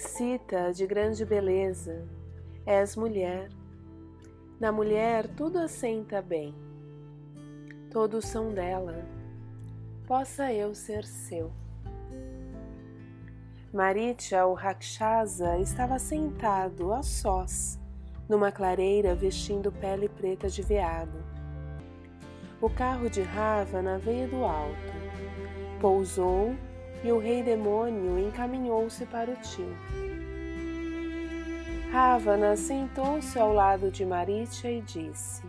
Cita de grande beleza, és mulher. Na mulher tudo assenta bem. Todos são dela. Possa eu ser seu. Maritya, o Rakshasa, estava sentado a sós, numa clareira vestindo pele preta de veado. O carro de Ravana veio do alto, pousou e o rei demônio encaminhou-se para o tio. Ravana sentou-se ao lado de Maritya e disse: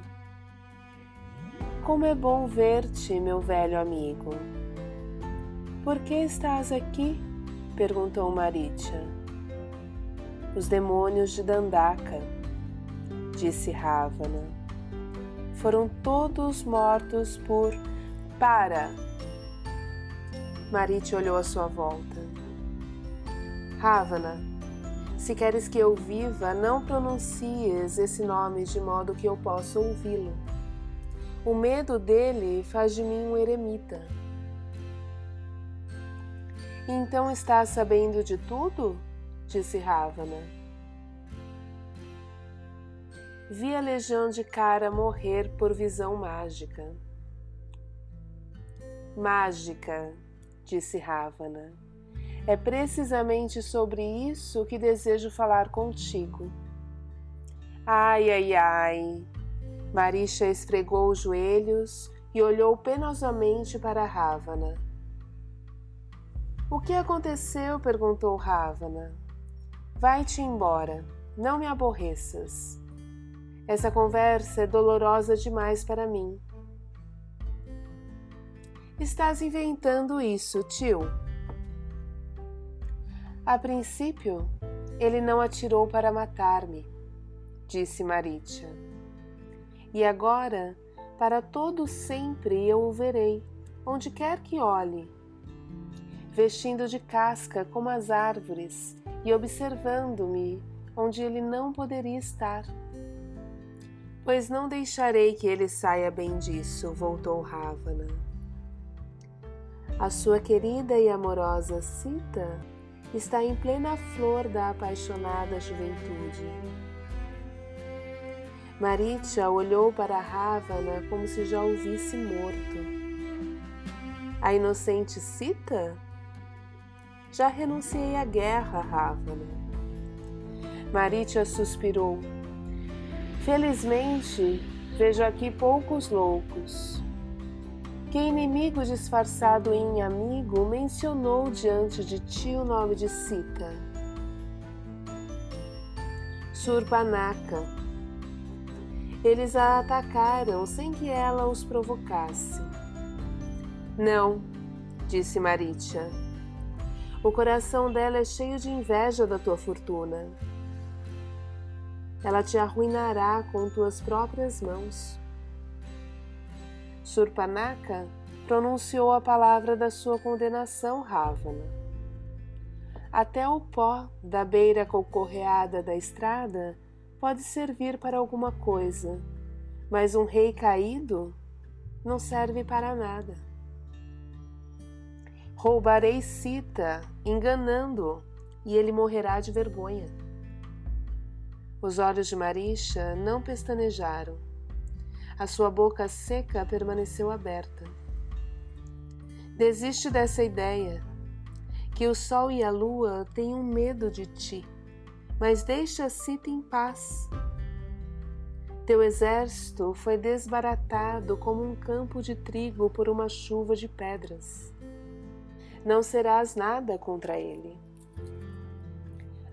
Como é bom ver-te, meu velho amigo. Por que estás aqui? perguntou Maritya. Os demônios de Dandaka, disse Ravana. Foram todos mortos por. Para! Maritya olhou à sua volta. Ravana, se queres que eu viva, não pronuncies esse nome de modo que eu possa ouvi-lo. O medo dele faz de mim um eremita. Então estás sabendo de tudo? disse Ravana. Vi a legião de cara morrer por visão mágica. Mágica, disse Ravana. É precisamente sobre isso que desejo falar contigo. Ai, ai, ai. Marisha esfregou os joelhos e olhou penosamente para Ravana. O que aconteceu? perguntou Ravana. Vai-te embora, não me aborreças. Essa conversa é dolorosa demais para mim. Estás inventando isso, tio. A princípio, ele não atirou para matar-me, disse Maritia. E agora, para todo sempre eu o verei, onde quer que olhe vestindo de casca como as árvores e observando-me onde ele não poderia estar. Pois não deixarei que ele saia bem disso, voltou Ravana. A sua querida e amorosa Sita está em plena flor da apaixonada juventude. Maritya olhou para Ravana como se já o visse morto. A inocente Sita? Já renunciei à guerra, Ravana. Maritia suspirou. Felizmente, vejo aqui poucos loucos. Que inimigo disfarçado em amigo mencionou diante de ti o nome de Sita? Surpanaka. Eles a atacaram sem que ela os provocasse. Não, disse Maritia. O coração dela é cheio de inveja da tua fortuna. Ela te arruinará com tuas próprias mãos. Surpanaka pronunciou a palavra da sua condenação, Ravana. Até o pó da beira concorreada da estrada pode servir para alguma coisa, mas um rei caído não serve para nada. Roubarei Sita, enganando-o, e ele morrerá de vergonha. Os olhos de Marisha não pestanejaram. A sua boca seca permaneceu aberta. Desiste dessa ideia, que o sol e a lua tenham medo de ti, mas deixa Sita em paz. Teu exército foi desbaratado como um campo de trigo por uma chuva de pedras não serás nada contra ele.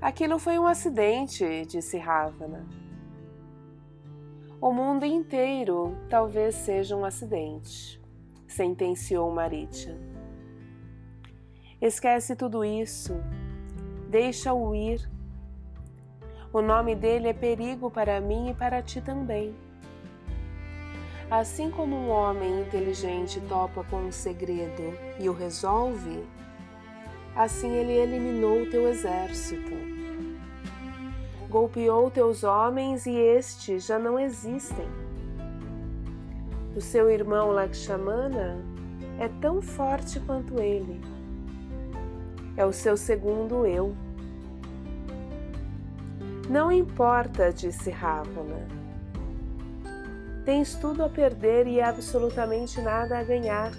Aquilo foi um acidente, disse Ravana. O mundo inteiro talvez seja um acidente, sentenciou Maritya. Esquece tudo isso, deixa-o ir. O nome dele é perigo para mim e para ti também. Assim como um homem inteligente topa com um segredo e o resolve, assim ele eliminou o teu exército. Golpeou teus homens e estes já não existem. O seu irmão Lakshmana é tão forte quanto ele. É o seu segundo eu. Não importa, disse Ravana. Tens tudo a perder e absolutamente nada a ganhar.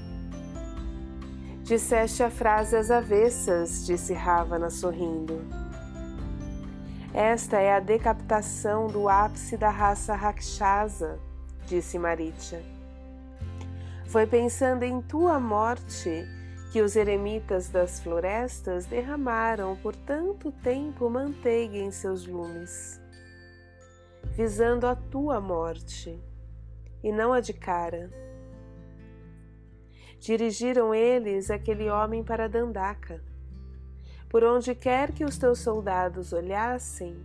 Disseste a frase às avessas, disse Ravana sorrindo. Esta é a decapitação do ápice da raça Rakshasa, disse Maritya. Foi pensando em tua morte que os eremitas das florestas derramaram por tanto tempo manteiga em seus lumes, visando a tua morte e não a de cara. Dirigiram eles aquele homem para Dandaka. Por onde quer que os teus soldados olhassem,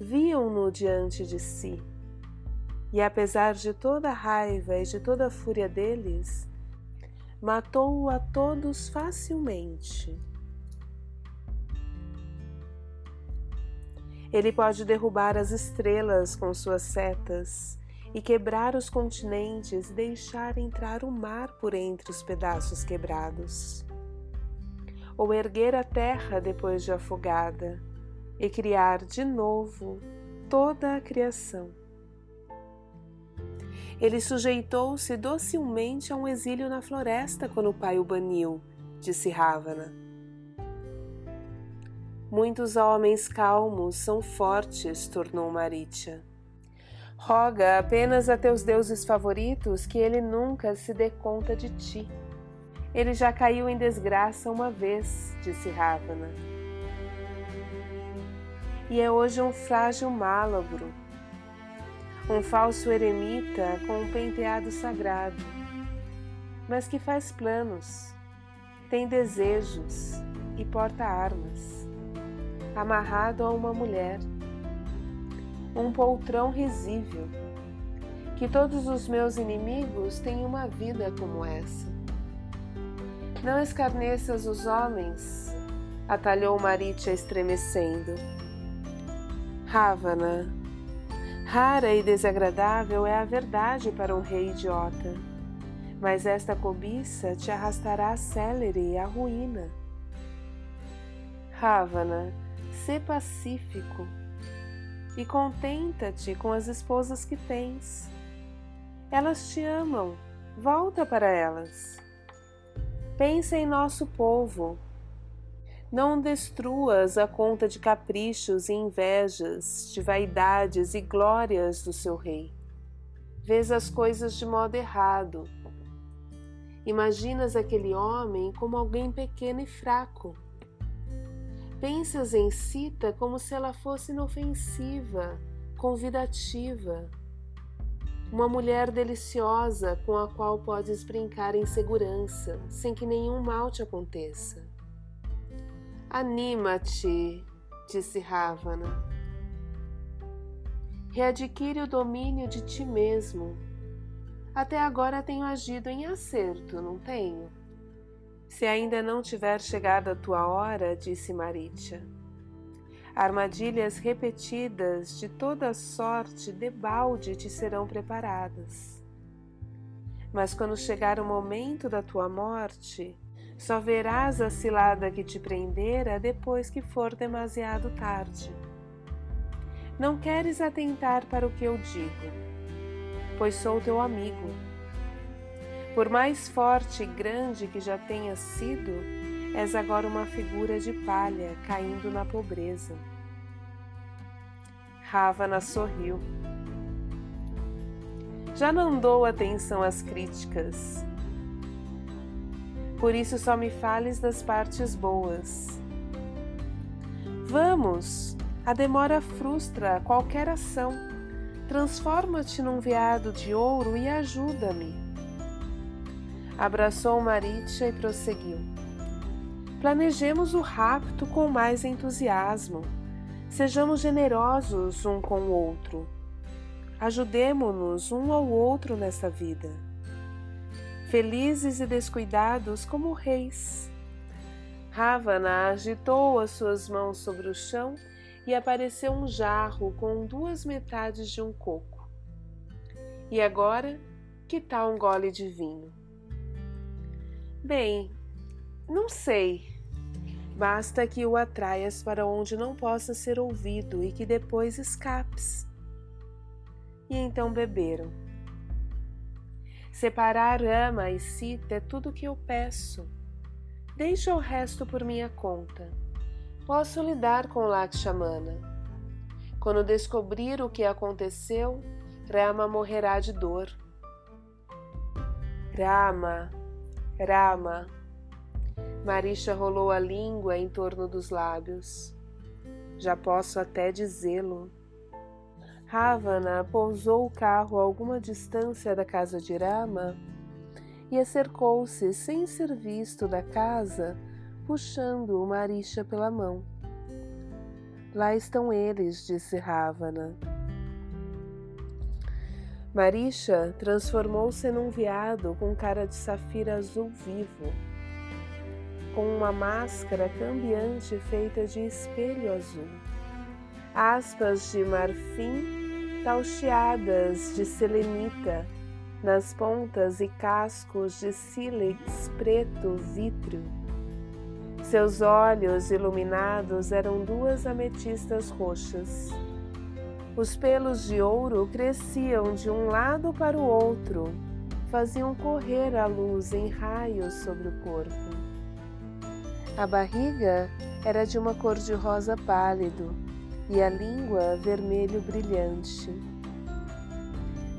viam-no diante de si. E apesar de toda a raiva e de toda a fúria deles, matou-o a todos facilmente. Ele pode derrubar as estrelas com suas setas e quebrar os continentes e deixar entrar o mar por entre os pedaços quebrados. Ou erguer a terra depois de afogada e criar de novo toda a criação. Ele sujeitou-se docilmente a um exílio na floresta quando o pai o baniu, disse Ravana. Muitos homens calmos são fortes, tornou Maritya. Roga apenas a teus deuses favoritos que ele nunca se dê conta de ti. Ele já caiu em desgraça uma vez, disse Ravana. E é hoje um frágil málabro, um falso eremita com um penteado sagrado, mas que faz planos, tem desejos e porta armas, amarrado a uma mulher, um poltrão risível. Que todos os meus inimigos tenham uma vida como essa. Não escarneças os homens, atalhou Maritia estremecendo. Ravana, Rara e desagradável é a verdade para um rei idiota, mas esta cobiça te arrastará célere à ruína. Ravana, sê pacífico e contenta-te com as esposas que tens. Elas te amam, volta para elas. Pensa em nosso povo não destruas a conta de caprichos e invejas, de vaidades e glórias do seu rei. Vês as coisas de modo errado. Imaginas aquele homem como alguém pequeno e fraco. Pensas em Sita como se ela fosse inofensiva, convidativa. Uma mulher deliciosa com a qual podes brincar em segurança, sem que nenhum mal te aconteça. Anima-te, disse Ravana. Readquire o domínio de ti mesmo. Até agora tenho agido em acerto, não tenho? Se ainda não tiver chegado a tua hora, disse Maritya, armadilhas repetidas de toda sorte debalde te serão preparadas. Mas quando chegar o momento da tua morte, só verás a cilada que te prendera depois que for demasiado tarde. Não queres atentar para o que eu digo, pois sou teu amigo. Por mais forte e grande que já tenhas sido, és agora uma figura de palha caindo na pobreza. Ravana sorriu. Já não dou atenção às críticas por isso só me fales das partes boas. Vamos! A demora frustra qualquer ação. Transforma-te num veado de ouro e ajuda-me. Abraçou Maritya e prosseguiu. Planejemos o rapto com mais entusiasmo. Sejamos generosos um com o outro. Ajudemo-nos um ao outro nesta vida felizes e descuidados como reis. Ravana agitou as suas mãos sobre o chão e apareceu um jarro com duas metades de um coco. E agora, que tal um gole de vinho? Bem, não sei. Basta que o atraias para onde não possa ser ouvido e que depois escapes. E então beberam. Separar ama e cita é tudo o que eu peço. Deixa o resto por minha conta. Posso lidar com Lakshmana. Quando descobrir o que aconteceu, Rama morrerá de dor. Rama, Rama. Marisha rolou a língua em torno dos lábios. Já posso até dizê-lo. Ravana pousou o carro a alguma distância da casa de Rama e acercou-se sem ser visto da casa, puxando o Marisha pela mão. Lá estão eles, disse Ravana. Marisha transformou-se num veado com cara de safira azul vivo, com uma máscara cambiante feita de espelho azul, aspas de marfim taucheadas de selenita nas pontas e cascos de sílex preto vítreo. Seus olhos iluminados eram duas ametistas roxas. Os pelos de ouro cresciam de um lado para o outro, faziam correr a luz em raios sobre o corpo. A barriga era de uma cor de rosa pálido e a língua vermelho brilhante.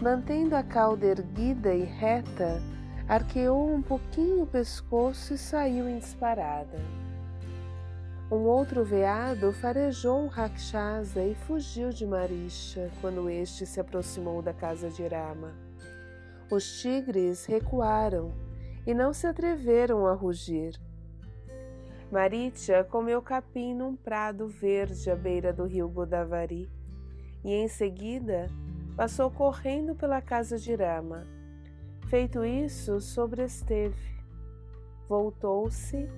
Mantendo a cauda erguida e reta, arqueou um pouquinho o pescoço e saiu em disparada. Um outro veado farejou Rakshasa e fugiu de Marisha quando este se aproximou da casa de Rama. Os tigres recuaram e não se atreveram a rugir. Maritya comeu capim num prado verde à beira do rio Godavari e em seguida passou correndo pela casa de Rama. Feito isso, sobresteve. Voltou-se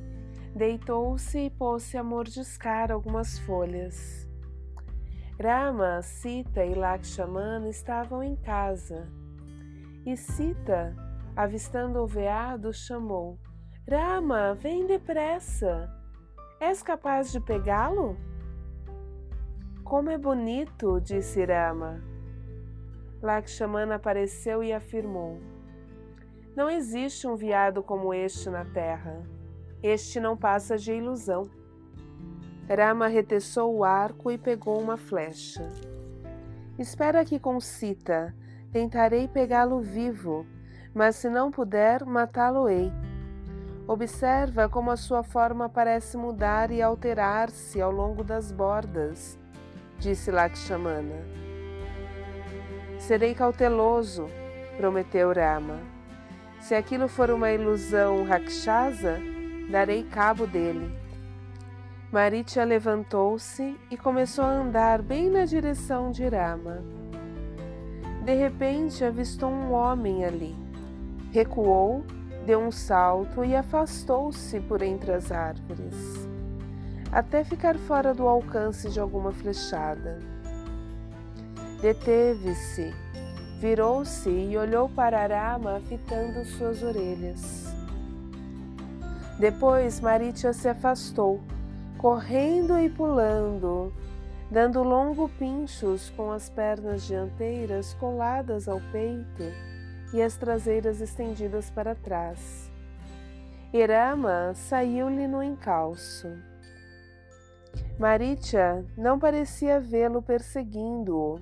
deitou-se e pôs-se a mordiscar algumas folhas. Rama, Sita e Lakshmana estavam em casa. E Sita, avistando o veado, chamou: Rama, vem depressa! És capaz de pegá-lo? Como é bonito, disse Rama. Lakshmana apareceu e afirmou: Não existe um veado como este na terra. Este não passa de ilusão. Rama reteçou o arco e pegou uma flecha. Espera aqui com Sita. Tentarei pegá-lo vivo, mas se não puder, matá-lo-ei. Observa como a sua forma parece mudar e alterar-se ao longo das bordas, disse Lakshmana. Serei cauteloso, prometeu Rama. Se aquilo for uma ilusão rakshasa, darei cabo dele. Maritia levantou-se e começou a andar bem na direção de Rama. De repente avistou um homem ali. Recuou, deu um salto e afastou-se por entre as árvores, até ficar fora do alcance de alguma flechada. Deteve-se, virou-se e olhou para Rama fitando suas orelhas. Depois Maritia se afastou, correndo e pulando, dando longo pinchos com as pernas dianteiras coladas ao peito e as traseiras estendidas para trás. Irama saiu-lhe no encalço. Maritia não parecia vê-lo perseguindo-o,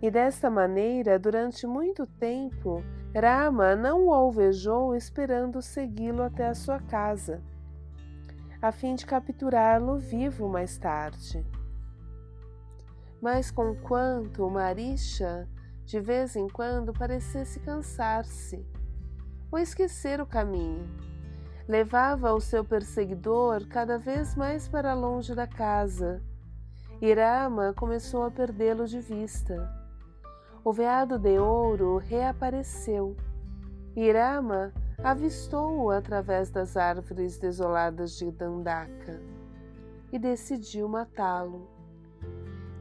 e desta maneira, durante muito tempo, Rama não o alvejou esperando segui-lo até a sua casa, a fim de capturá-lo vivo mais tarde. Mas conquanto Marisha de vez em quando parecesse cansar-se ou esquecer o caminho, levava o seu perseguidor cada vez mais para longe da casa. E Rama começou a perdê-lo de vista o veado de ouro reapareceu. Irama avistou-o através das árvores desoladas de Dandaka e decidiu matá-lo.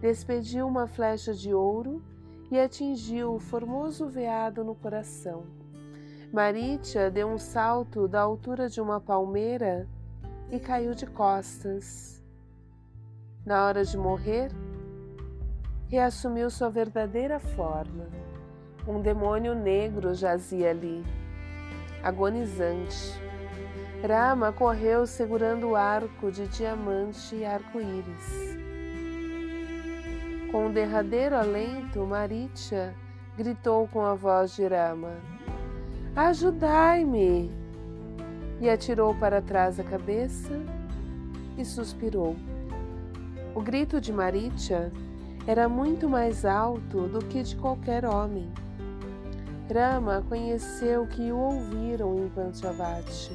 Despediu uma flecha de ouro e atingiu o formoso veado no coração. Maritia deu um salto da altura de uma palmeira e caiu de costas. Na hora de morrer, reassumiu sua verdadeira forma. Um demônio negro jazia ali, agonizante. Rama correu segurando o arco de diamante e arco-íris. Com um derradeiro alento, Maritia gritou com a voz de Rama: Ajudai-me! E atirou para trás a cabeça e suspirou. O grito de Maritia era muito mais alto do que de qualquer homem. Rama conheceu que o ouviram em Panchavati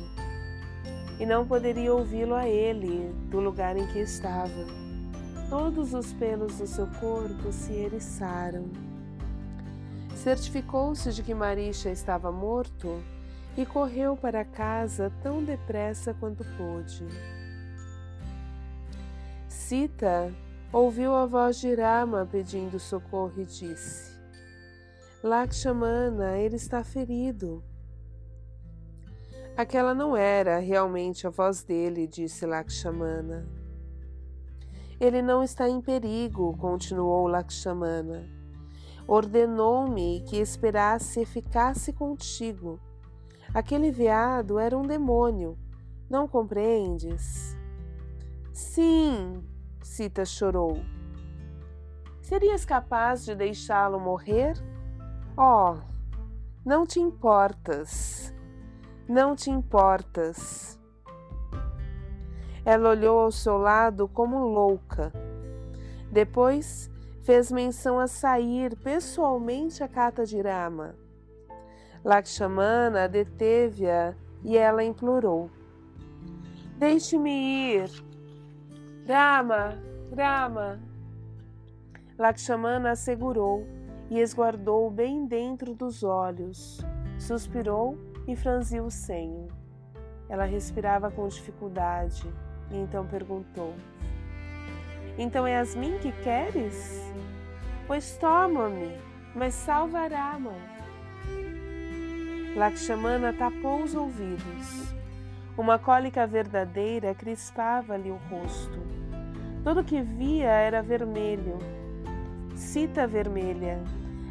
e não poderia ouvi-lo a ele do lugar em que estava. Todos os pelos do seu corpo se eriçaram certificou-se de que Marisha estava morto e correu para casa tão depressa quanto pôde. Sita ouviu a voz de Rama pedindo socorro e disse: Lakshmana, ele está ferido. Aquela não era realmente a voz dele, disse Lakshmana. Ele não está em perigo, continuou Lakshmana ordenou-me que esperasse e ficasse contigo. Aquele veado era um demônio, não compreendes? Sim, Sita chorou. Serias capaz de deixá-lo morrer? Oh, não te importas, não te importas. Ela olhou ao seu lado como louca. Depois fez menção a sair pessoalmente a Rama. Lakshmana deteve-a e ela implorou: Deixe-me ir. Rama, Rama. Lakshmana assegurou e esguardou bem dentro dos olhos. Suspirou e franziu o senho. Ela respirava com dificuldade e então perguntou: então é Yasmin que queres? Pois toma-me, mas salvará, mãe. Lakshmana tapou os ouvidos. Uma cólica verdadeira crispava-lhe o rosto. Tudo que via era vermelho, cita vermelha,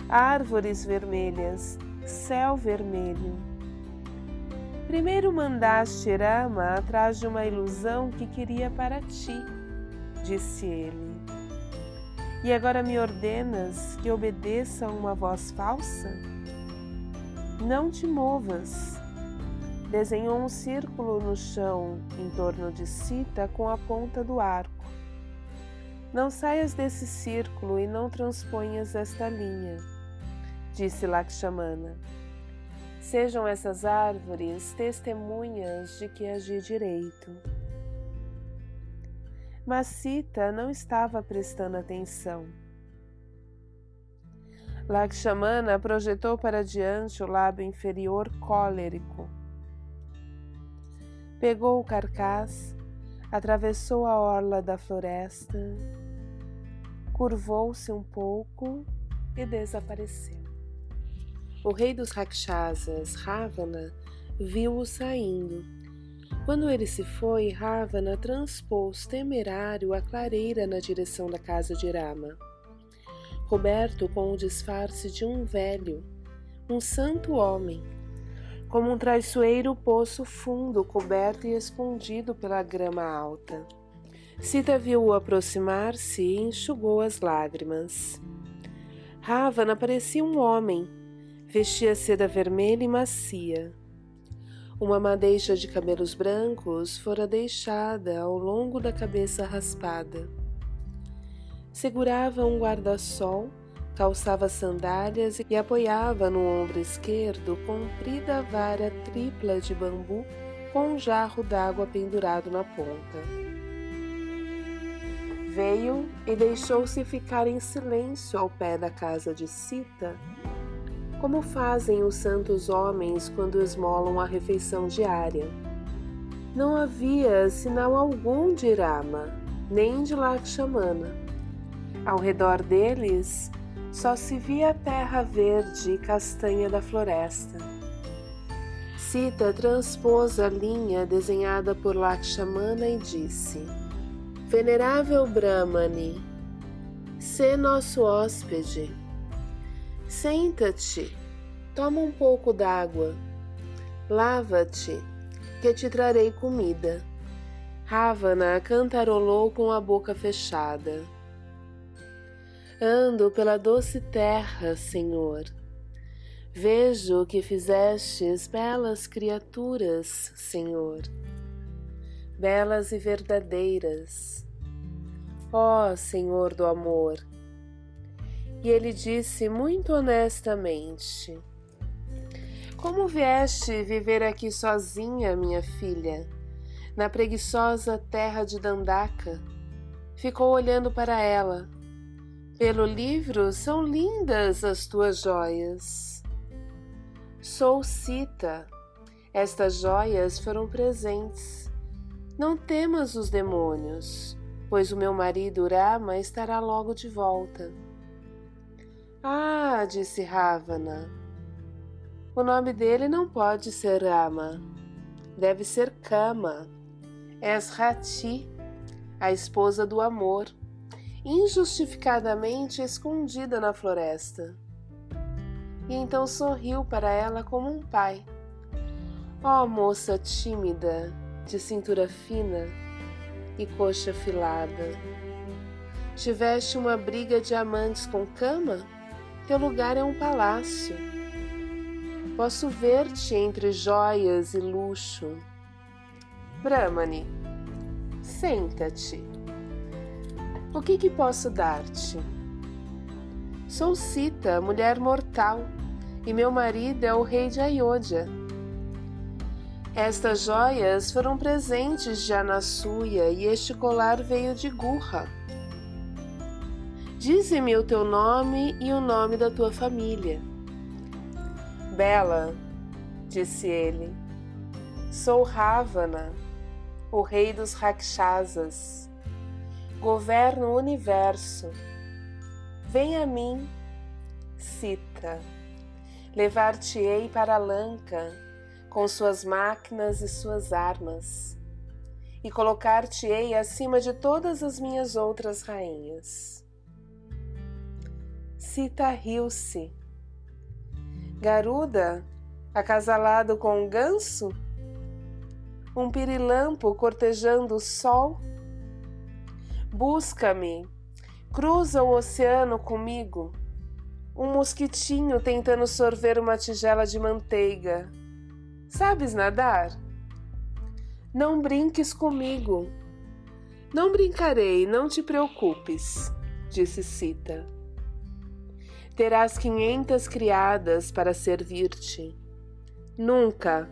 árvores vermelhas, céu vermelho. Primeiro mandaste Rama atrás de uma ilusão que queria para ti disse ele. E agora me ordenas que obedeça a uma voz falsa? Não te movas. Desenhou um círculo no chão em torno de Sita com a ponta do arco. Não saias desse círculo e não transponhas esta linha, disse Lakshmana. Sejam essas árvores testemunhas de que agi direito. Mas Sita não estava prestando atenção. Lakshmana projetou para diante o lábio inferior cólerico. Pegou o carcaz, atravessou a orla da floresta, curvou-se um pouco e desapareceu. O rei dos Rakshasas, Ravana, viu-o saindo quando ele se foi, Ravana transpôs temerário a clareira na direção da casa de Rama. Coberto com o disfarce de um velho, um santo homem, como um traiçoeiro poço fundo coberto e escondido pela grama alta. Sita viu-o aproximar-se e enxugou as lágrimas. Ravana parecia um homem, vestia seda vermelha e macia. Uma madeixa de cabelos brancos fora deixada ao longo da cabeça raspada. Segurava um guarda-sol, calçava sandálias e apoiava no ombro esquerdo comprida vara tripla de bambu com um jarro d'água pendurado na ponta. Veio e deixou-se ficar em silêncio ao pé da casa de Sita como fazem os santos homens quando esmolam a refeição diária. Não havia sinal algum de Rama, nem de Lakshmana. Ao redor deles, só se via a terra verde e castanha da floresta. Sita transpôs a linha desenhada por Lakshmana e disse: Venerável Brahmani, sê nosso hóspede. Senta-te, toma um pouco d'água, lava-te, que te trarei comida. Ravana cantarolou com a boca fechada. Ando pela doce terra, Senhor. Vejo que fizestes belas criaturas, Senhor, belas e verdadeiras. Ó Senhor do amor, e ele disse muito honestamente: Como vieste viver aqui sozinha, minha filha, na preguiçosa terra de Dandaka? Ficou olhando para ela. Pelo livro são lindas as tuas joias. Sou Sita. Estas joias foram presentes. Não temas os demônios, pois o meu marido Rama estará logo de volta. Ah, disse Ravana. O nome dele não pode ser Rama. Deve ser Kama. És Rati, a esposa do amor, injustificadamente escondida na floresta. E então sorriu para ela como um pai. Oh, moça tímida, de cintura fina e coxa afilada. Tiveste uma briga de amantes com cama? Teu lugar é um palácio. Posso ver-te entre joias e luxo. Brahmani, senta-te. O que, que posso dar-te? Sou Sita, mulher mortal, e meu marido é o rei de Ayodhya. Estas joias foram presentes de Anasuya e este colar veio de Gurra. Dize-me o teu nome e o nome da tua família. Bela, disse ele, sou Ravana, o rei dos Rakshasas. Governo o universo. Vem a mim, Sita. Levar-te-ei para Lanka com suas máquinas e suas armas, e colocar-te-ei acima de todas as minhas outras rainhas. Sita riu-se. Garuda, acasalado com um ganso? Um pirilampo cortejando o sol? Busca-me, cruza o oceano comigo. Um mosquitinho tentando sorver uma tigela de manteiga. Sabes nadar? Não brinques comigo. Não brincarei, não te preocupes, disse Sita terás quinhentas criadas para servir-te. Nunca.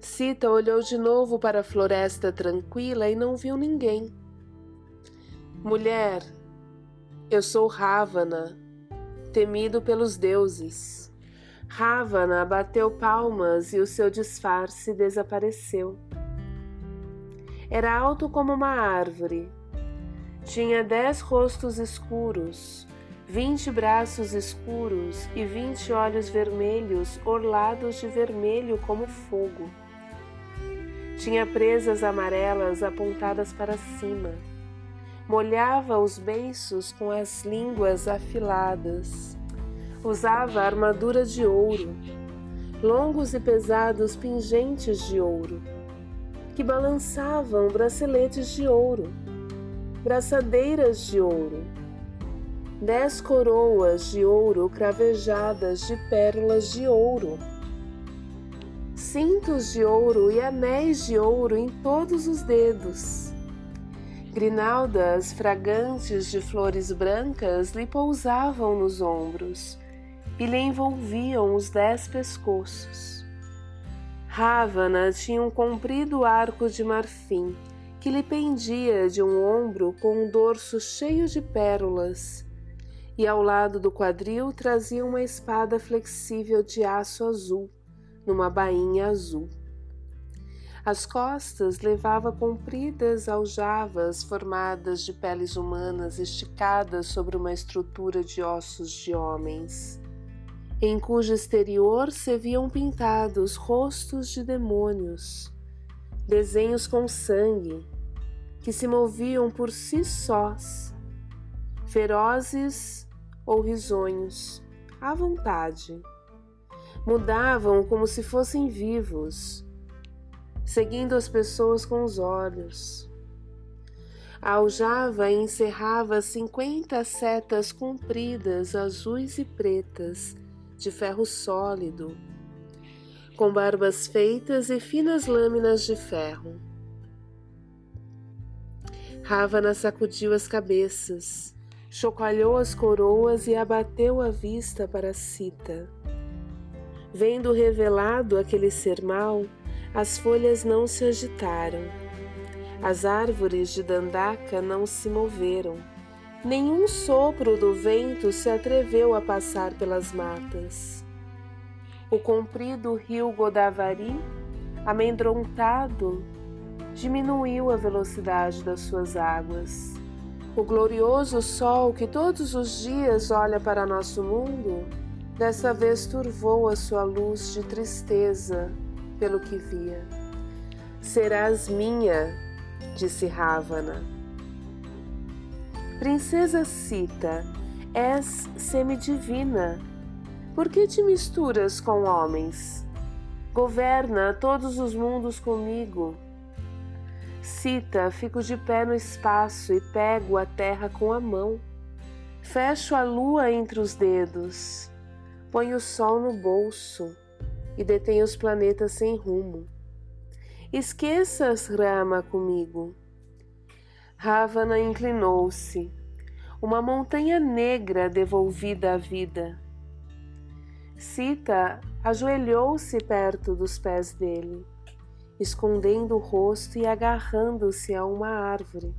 Sita olhou de novo para a floresta tranquila e não viu ninguém. Mulher, eu sou Ravana, temido pelos deuses. Ravana bateu palmas e o seu disfarce desapareceu. Era alto como uma árvore. Tinha dez rostos escuros, vinte braços escuros e vinte olhos vermelhos orlados de vermelho como fogo. Tinha presas amarelas apontadas para cima. Molhava os beiços com as línguas afiladas. Usava armadura de ouro, longos e pesados pingentes de ouro, que balançavam braceletes de ouro, braçadeiras de ouro dez coroas de ouro cravejadas de pérolas de ouro, cintos de ouro e anéis de ouro em todos os dedos. Grinaldas fragantes de flores brancas lhe pousavam nos ombros e lhe envolviam os dez pescoços. Ravana tinha um comprido arco de marfim que lhe pendia de um ombro com um dorso cheio de pérolas e ao lado do quadril trazia uma espada flexível de aço azul, numa bainha azul. As costas levava compridas aljavas formadas de peles humanas esticadas sobre uma estrutura de ossos de homens. em cujo exterior se viam pintados rostos de demônios, desenhos com sangue, que se moviam por si sós, ferozes ou risonhos, à vontade. Mudavam como se fossem vivos, seguindo as pessoas com os olhos. Aljava e encerrava cinquenta setas compridas, azuis e pretas, de ferro sólido, com barbas feitas e finas lâminas de ferro. Ravana sacudiu as cabeças, chocalhou as coroas e abateu a vista para Sita. Vendo revelado aquele ser mau, as folhas não se agitaram. As árvores de Dandaka não se moveram Nenhum sopro do vento se atreveu a passar pelas matas. O comprido rio Godavari, amedrontado, diminuiu a velocidade das suas águas. O glorioso sol que todos os dias olha para nosso mundo, dessa vez turvou a sua luz de tristeza pelo que via. Serás minha, disse Ravana Princesa Sita, és semidivina. Por que te misturas com homens? Governa todos os mundos comigo. Sita, fico de pé no espaço e pego a terra com a mão. Fecho a lua entre os dedos. Ponho o sol no bolso e detenho os planetas sem rumo. Esqueças Rama comigo. Ravana inclinou-se. Uma montanha negra devolvida à vida. Sita ajoelhou-se perto dos pés dele, escondendo o rosto e agarrando-se a uma árvore.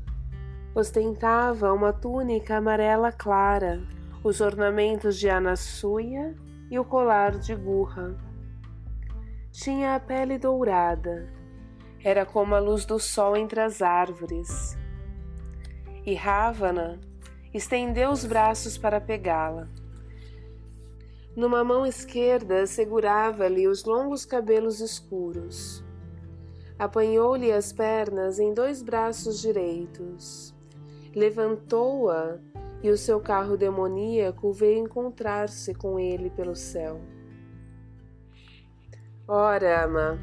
Ostentava uma túnica amarela clara, os ornamentos de Anassuya e o colar de Gurra. Tinha a pele dourada, era como a luz do sol entre as árvores e Ravana estendeu os braços para pegá-la. Numa mão esquerda segurava-lhe os longos cabelos escuros. Apanhou-lhe as pernas em dois braços direitos. Levantou-a e o seu carro demoníaco veio encontrar-se com ele pelo céu. Ora, ama,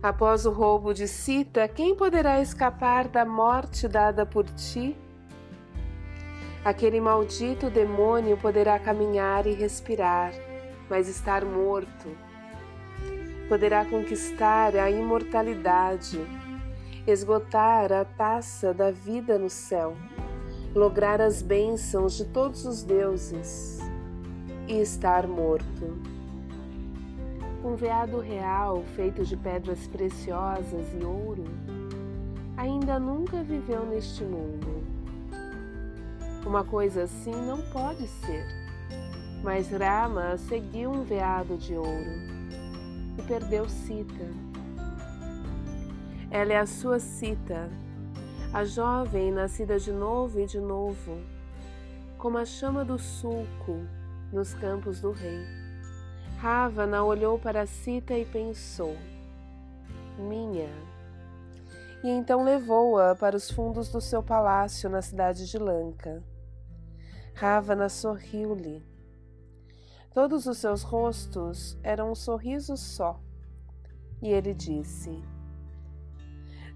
Após o roubo de Sita, quem poderá escapar da morte dada por ti? Aquele maldito demônio poderá caminhar e respirar, mas estar morto. Poderá conquistar a imortalidade, esgotar a taça da vida no céu, lograr as bênçãos de todos os deuses e estar morto. Um veado real feito de pedras preciosas e ouro ainda nunca viveu neste mundo. Uma coisa assim não pode ser. Mas Rama seguiu um veado de ouro e perdeu Sita. Ela é a sua Sita, a jovem nascida de novo e de novo, como a chama do sulco nos campos do rei. Ravana olhou para Sita e pensou: Minha. E então levou-a para os fundos do seu palácio na cidade de Lanka. Ravana sorriu-lhe. Todos os seus rostos eram um sorriso só. E ele disse: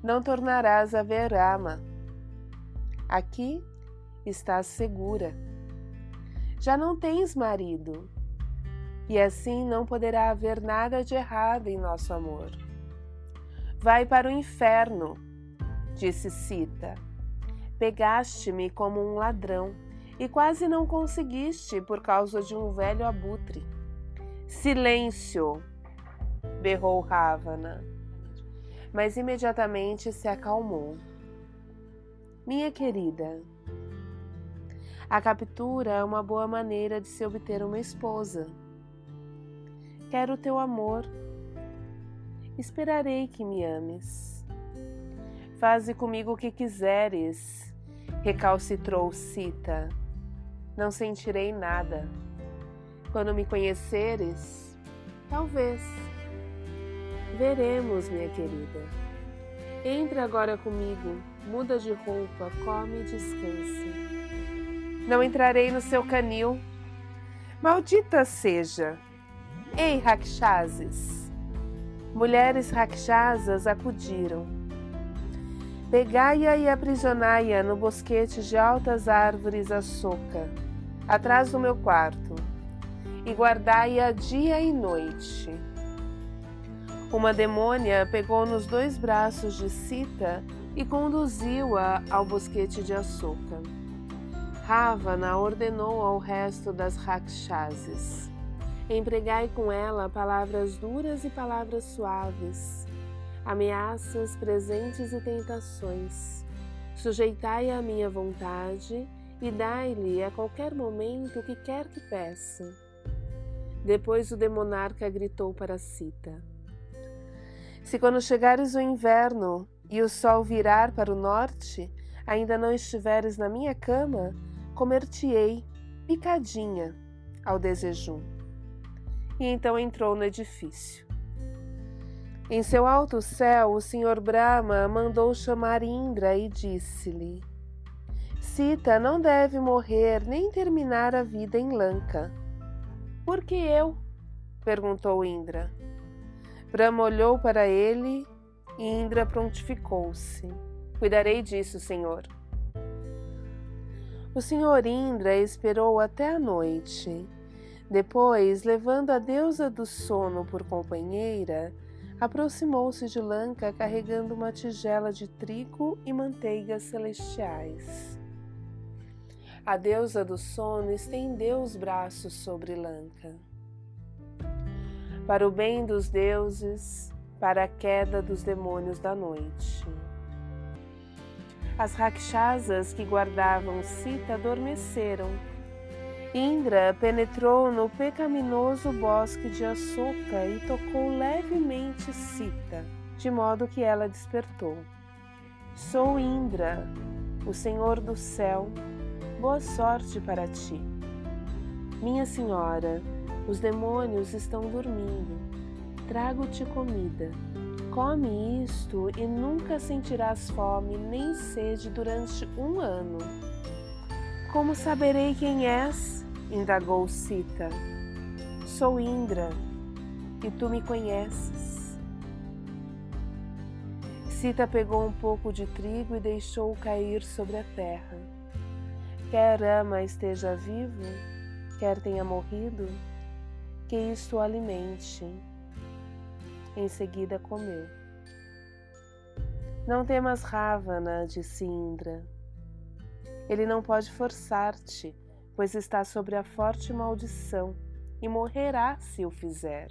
Não tornarás a ver Rama. Aqui estás segura. Já não tens marido e assim não poderá haver nada de errado em nosso amor. Vai para o inferno, disse Sita. Pegaste-me como um ladrão e quase não conseguiste por causa de um velho abutre. Silêncio! berrou Ravana, mas imediatamente se acalmou. Minha querida, a captura é uma boa maneira de se obter uma esposa. Quero o teu amor. Esperarei que me ames. Faze comigo o que quiseres, recalcitrou Sita. Não sentirei nada. Quando me conheceres, talvez. Veremos, minha querida. Entre agora comigo, muda de roupa, come e descansa. Não entrarei no seu canil. Maldita seja! Ei, Rakshazes! Mulheres Rakshasas acudiram. Pegai-a e aprisionai-a no bosquete de altas árvores açoca, atrás do meu quarto, e guardai-a dia e noite. Uma demônia pegou nos dois braços de Sita e conduziu-a ao bosquete de açúcar. Ravana ordenou ao resto das Rakshasas: Empregai com ela palavras duras e palavras suaves, ameaças, presentes e tentações. Sujeitai-a à minha vontade e dai-lhe a qualquer momento o que quer que peça. Depois o demonarca gritou para Sita: Se quando chegares o inverno e o sol virar para o norte, ainda não estiveres na minha cama, comer-te-ei picadinha ao desejum. E então entrou no edifício. Em seu alto céu, o senhor Brahma mandou chamar Indra e disse-lhe: Sita não deve morrer nem terminar a vida em Lanka. Por que eu? perguntou Indra. Brahma olhou para ele e Indra prontificou-se. Cuidarei disso, Senhor. O senhor Indra esperou até a noite. Depois, levando a deusa do sono por companheira, aproximou-se de Lanka carregando uma tigela de trigo e manteigas celestiais. A deusa do sono estendeu os braços sobre Lanka. Para o bem dos deuses, para a queda dos demônios da noite. As rakshasas que guardavam Sita adormeceram. Indra penetrou no pecaminoso bosque de açúcar e tocou levemente Sita, de modo que ela despertou. Sou Indra, o Senhor do céu, boa sorte para ti. Minha senhora, os demônios estão dormindo. Trago-te comida. Come isto e nunca sentirás fome nem sede durante um ano. Como saberei quem és? Indagou Sita. Sou Indra e tu me conheces. Sita pegou um pouco de trigo e deixou-o cair sobre a terra. Quer Rama esteja vivo, quer tenha morrido, que isto o alimente. Em seguida comeu. Não temas Ravana, disse Indra. Ele não pode forçar-te, pois está sobre a forte maldição, e morrerá se o fizer.